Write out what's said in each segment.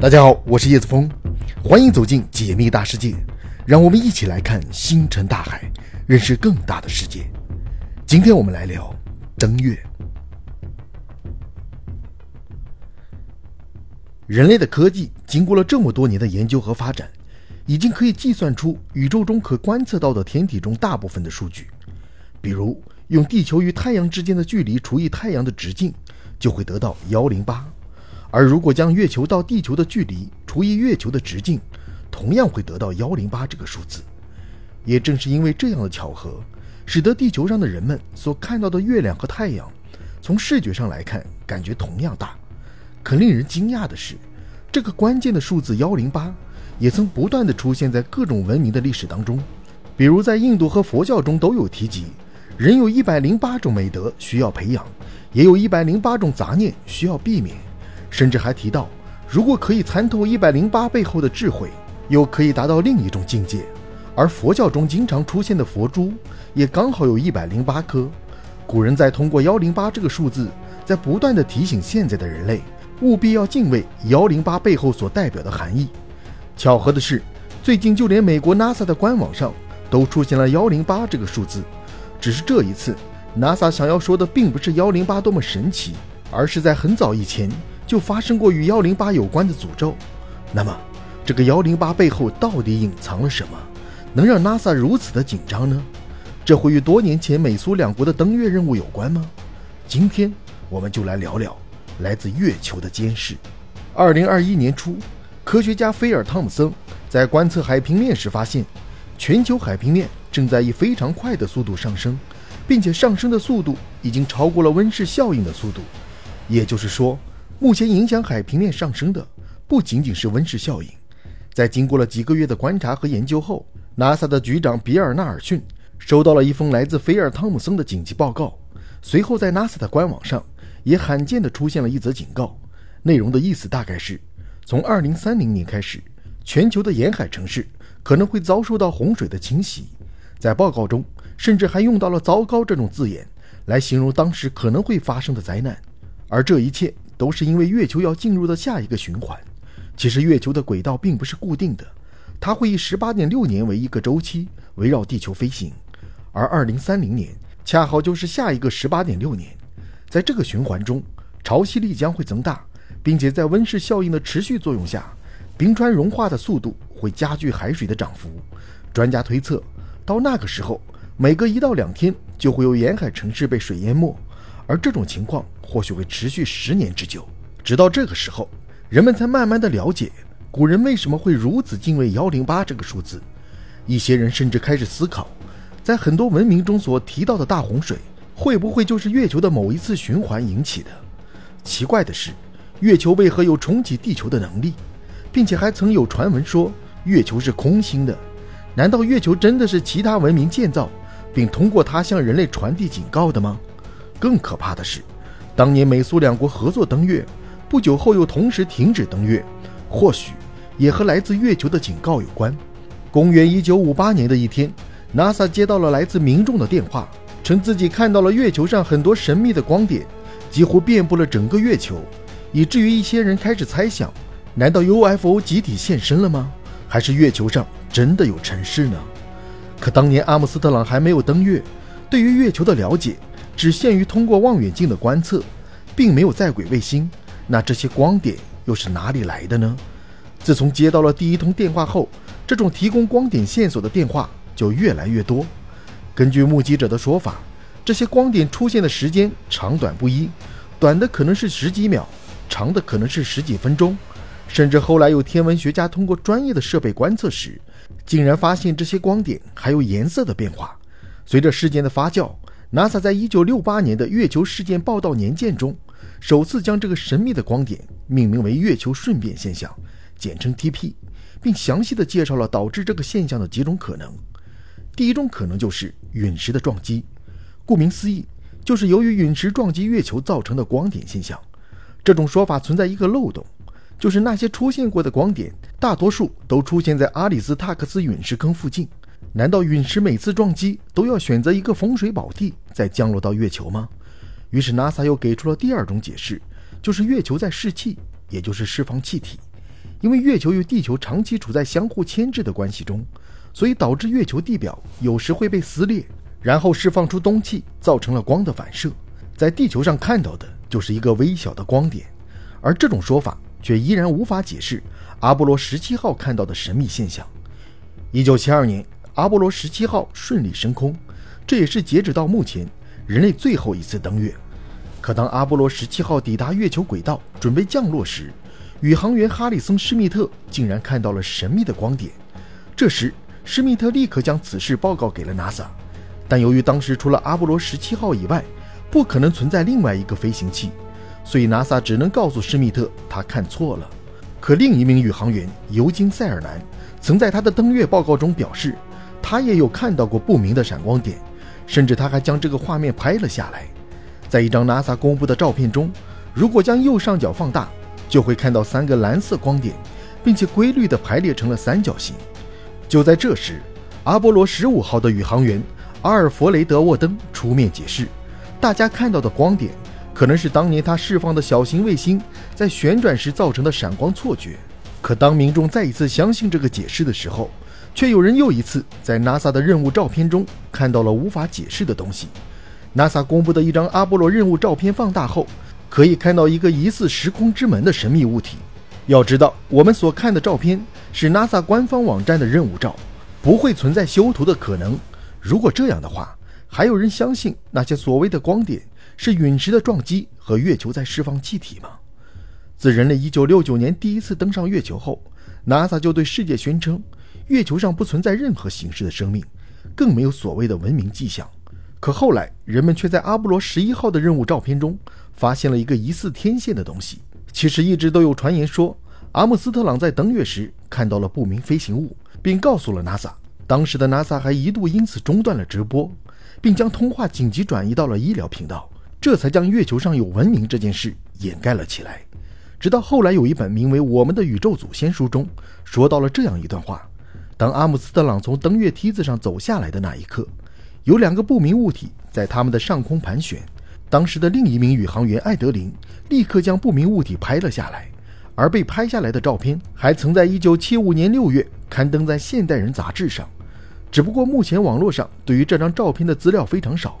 大家好，我是叶子峰，欢迎走进解密大世界，让我们一起来看星辰大海，认识更大的世界。今天我们来聊登月。人类的科技经过了这么多年的研究和发展，已经可以计算出宇宙中可观测到的天体中大部分的数据。比如，用地球与太阳之间的距离除以太阳的直径，就会得到幺零八。而如果将月球到地球的距离除以月球的直径，同样会得到幺零八这个数字。也正是因为这样的巧合，使得地球上的人们所看到的月亮和太阳，从视觉上来看感觉同样大。可令人惊讶的是，这个关键的数字幺零八，也曾不断的出现在各种文明的历史当中。比如在印度和佛教中都有提及，人有一百零八种美德需要培养，也有一百零八种杂念需要避免。甚至还提到，如果可以参透一百零八背后的智慧，又可以达到另一种境界。而佛教中经常出现的佛珠，也刚好有一百零八颗。古人在通过幺零八这个数字，在不断的提醒现在的人类，务必要敬畏幺零八背后所代表的含义。巧合的是，最近就连美国 NASA 的官网上都出现了幺零八这个数字。只是这一次，NASA 想要说的并不是幺零八多么神奇，而是在很早以前。就发生过与幺零八有关的诅咒，那么这个幺零八背后到底隐藏了什么，能让 NASA 如此的紧张呢？这会与多年前美苏两国的登月任务有关吗？今天我们就来聊聊来自月球的监视。二零二一年初，科学家菲尔·汤姆森在观测海平面时发现，全球海平面正在以非常快的速度上升，并且上升的速度已经超过了温室效应的速度，也就是说。目前影响海平面上升的不仅仅是温室效应，在经过了几个月的观察和研究后，NASA 的局长比尔·纳尔逊收到了一封来自菲尔·汤姆森的紧急报告。随后，在 NASA 的官网上也罕见地出现了一则警告，内容的意思大概是：从2030年开始，全球的沿海城市可能会遭受到洪水的侵袭。在报告中，甚至还用到了“糟糕”这种字眼来形容当时可能会发生的灾难，而这一切。都是因为月球要进入的下一个循环。其实月球的轨道并不是固定的，它会以十八点六年为一个周期围绕地球飞行，而二零三零年恰好就是下一个十八点六年。在这个循环中，潮汐力将会增大，并且在温室效应的持续作用下，冰川融化的速度会加剧海水的涨幅。专家推测，到那个时候，每隔一到两天就会有沿海城市被水淹没。而这种情况或许会持续十年之久，直到这个时候，人们才慢慢的了解古人为什么会如此敬畏幺零八这个数字。一些人甚至开始思考，在很多文明中所提到的大洪水，会不会就是月球的某一次循环引起的？奇怪的是，月球为何有重启地球的能力，并且还曾有传闻说月球是空心的？难道月球真的是其他文明建造，并通过它向人类传递警告的吗？更可怕的是，当年美苏两国合作登月，不久后又同时停止登月，或许也和来自月球的警告有关。公元一九五八年的一天，NASA 接到了来自民众的电话，称自己看到了月球上很多神秘的光点，几乎遍布了整个月球，以至于一些人开始猜想：难道 UFO 集体现身了吗？还是月球上真的有城市呢？可当年阿姆斯特朗还没有登月，对于月球的了解。只限于通过望远镜的观测，并没有在轨卫星。那这些光点又是哪里来的呢？自从接到了第一通电话后，这种提供光点线索的电话就越来越多。根据目击者的说法，这些光点出现的时间长短不一，短的可能是十几秒，长的可能是十几分钟。甚至后来有天文学家通过专业的设备观测时，竟然发现这些光点还有颜色的变化。随着事件的发酵。NASA 在1968年的月球事件报道年鉴中，首次将这个神秘的光点命名为月球瞬变现象，简称 TP，并详细的介绍了导致这个现象的几种可能。第一种可能就是陨石的撞击，顾名思义，就是由于陨石撞击月球造成的光点现象。这种说法存在一个漏洞，就是那些出现过的光点，大多数都出现在阿里斯塔克斯陨石坑附近。难道陨石每次撞击都要选择一个风水宝地再降落到月球吗？于是 NASA 又给出了第二种解释，就是月球在释气，也就是释放气体。因为月球与地球长期处在相互牵制的关系中，所以导致月球地表有时会被撕裂，然后释放出氡气，造成了光的反射。在地球上看到的就是一个微小的光点，而这种说法却依然无法解释阿波罗十七号看到的神秘现象。一九七二年，阿波罗十七号顺利升空，这也是截止到目前人类最后一次登月。可当阿波罗十七号抵达月球轨道，准备降落时，宇航员哈里森·施密特竟然看到了神秘的光点。这时，施密特立刻将此事报告给了 NASA，但由于当时除了阿波罗十七号以外，不可能存在另外一个飞行器，所以 NASA 只能告诉施密特他看错了。可另一名宇航员尤金·塞尔南曾在他的登月报告中表示，他也有看到过不明的闪光点，甚至他还将这个画面拍了下来。在一张 NASA 公布的照片中，如果将右上角放大，就会看到三个蓝色光点，并且规律地排列成了三角形。就在这时，阿波罗十五号的宇航员阿尔弗雷德·沃登出面解释，大家看到的光点可能是当年他释放的小型卫星在旋转时造成的闪光错觉。可当民众再一次相信这个解释的时候，却有人又一次在 NASA 的任务照片中看到了无法解释的东西。NASA 公布的一张阿波罗任务照片放大后。可以看到一个疑似时空之门的神秘物体。要知道，我们所看的照片是 NASA 官方网站的任务照，不会存在修图的可能。如果这样的话，还有人相信那些所谓的光点是陨石的撞击和月球在释放气体吗？自人类1969年第一次登上月球后，NASA 就对世界宣称，月球上不存在任何形式的生命，更没有所谓的文明迹象。可后来，人们却在阿波罗十一号的任务照片中。发现了一个疑似天线的东西。其实一直都有传言说，阿姆斯特朗在登月时看到了不明飞行物，并告诉了 NASA。当时的 NASA 还一度因此中断了直播，并将通话紧急转移到了医疗频道，这才将月球上有文明这件事掩盖了起来。直到后来有一本名为《我们的宇宙祖先》书中说到了这样一段话：当阿姆斯特朗从登月梯子上走下来的那一刻，有两个不明物体在他们的上空盘旋。当时的另一名宇航员艾德林立刻将不明物体拍了下来，而被拍下来的照片还曾在1975年6月刊登在《现代人》杂志上。只不过目前网络上对于这张照片的资料非常少，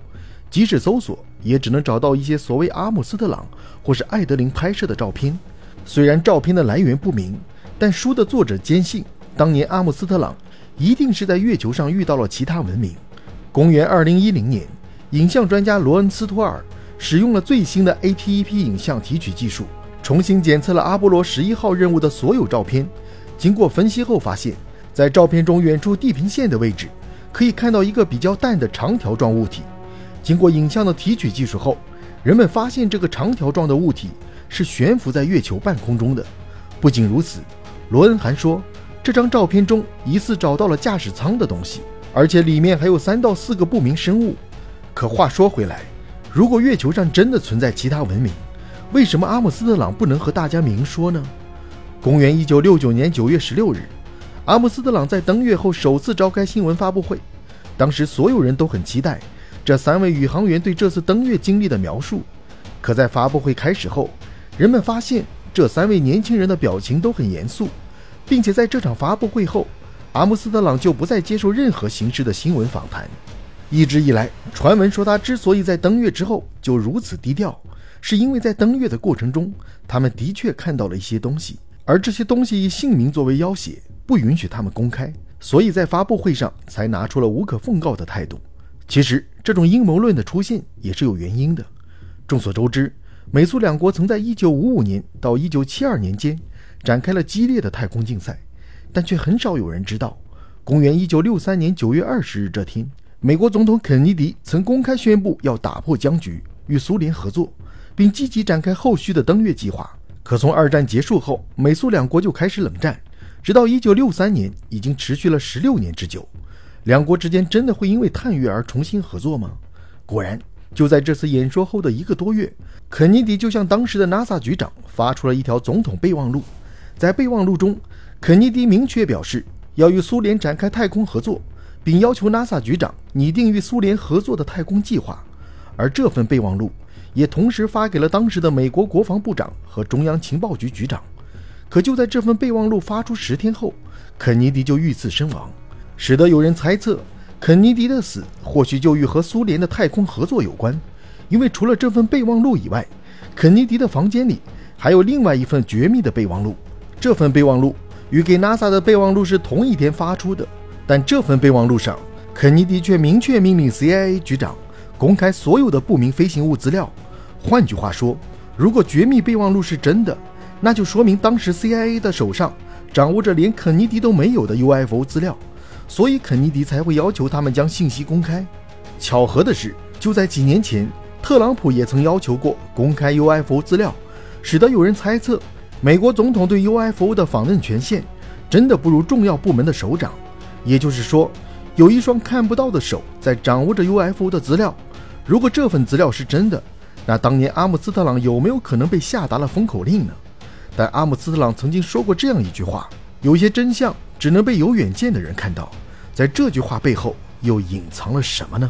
即使搜索也只能找到一些所谓阿姆斯特朗或是艾德林拍摄的照片。虽然照片的来源不明，但书的作者坚信，当年阿姆斯特朗一定是在月球上遇到了其他文明。公元2010年，影像专家罗恩斯托尔。使用了最新的 A T E P 影像提取技术，重新检测了阿波罗十一号任务的所有照片。经过分析后发现，在照片中远处地平线的位置，可以看到一个比较淡的长条状物体。经过影像的提取技术后，人们发现这个长条状的物体是悬浮在月球半空中的。不仅如此，罗恩还说，这张照片中疑似找到了驾驶舱的东西，而且里面还有三到四个不明生物。可话说回来，如果月球上真的存在其他文明，为什么阿姆斯特朗不能和大家明说呢？公元一九六九年九月十六日，阿姆斯特朗在登月后首次召开新闻发布会。当时所有人都很期待这三位宇航员对这次登月经历的描述。可在发布会开始后，人们发现这三位年轻人的表情都很严肃，并且在这场发布会后，阿姆斯特朗就不再接受任何形式的新闻访谈。一直以来，传闻说他之所以在登月之后就如此低调，是因为在登月的过程中，他们的确看到了一些东西，而这些东西以姓名作为要挟，不允许他们公开，所以在发布会上才拿出了无可奉告的态度。其实，这种阴谋论的出现也是有原因的。众所周知，美苏两国曾在1955年到1972年间展开了激烈的太空竞赛，但却很少有人知道，公元1963年9月20日这天。美国总统肯尼迪曾公开宣布要打破僵局，与苏联合作，并积极展开后续的登月计划。可从二战结束后，美苏两国就开始冷战，直到1963年，已经持续了16年之久。两国之间真的会因为探月而重新合作吗？果然，就在这次演说后的一个多月，肯尼迪就向当时的 NASA 局长发出了一条总统备忘录。在备忘录中，肯尼迪明确表示要与苏联展开太空合作。并要求 NASA 局长拟定与苏联合作的太空计划，而这份备忘录也同时发给了当时的美国国防部长和中央情报局局长。可就在这份备忘录发出十天后，肯尼迪就遇刺身亡，使得有人猜测，肯尼迪的死或许就与和苏联的太空合作有关。因为除了这份备忘录以外，肯尼迪的房间里还有另外一份绝密的备忘录。这份备忘录与给 NASA 的备忘录是同一天发出的，但这份备忘录上，肯尼迪却明确命令 CIA 局长公开所有的不明飞行物资料。换句话说，如果绝密备忘录是真的，那就说明当时 CIA 的手上掌握着连肯尼迪都没有的 UFO 资料，所以肯尼迪才会要求他们将信息公开。巧合的是，就在几年前，特朗普也曾要求过公开 UFO 资料，使得有人猜测，美国总统对 UFO 的访问权限真的不如重要部门的首长。也就是说，有一双看不到的手在掌握着 UFO 的资料。如果这份资料是真的，那当年阿姆斯特朗有没有可能被下达了封口令呢？但阿姆斯特朗曾经说过这样一句话：“有些真相只能被有远见的人看到。”在这句话背后又隐藏了什么呢？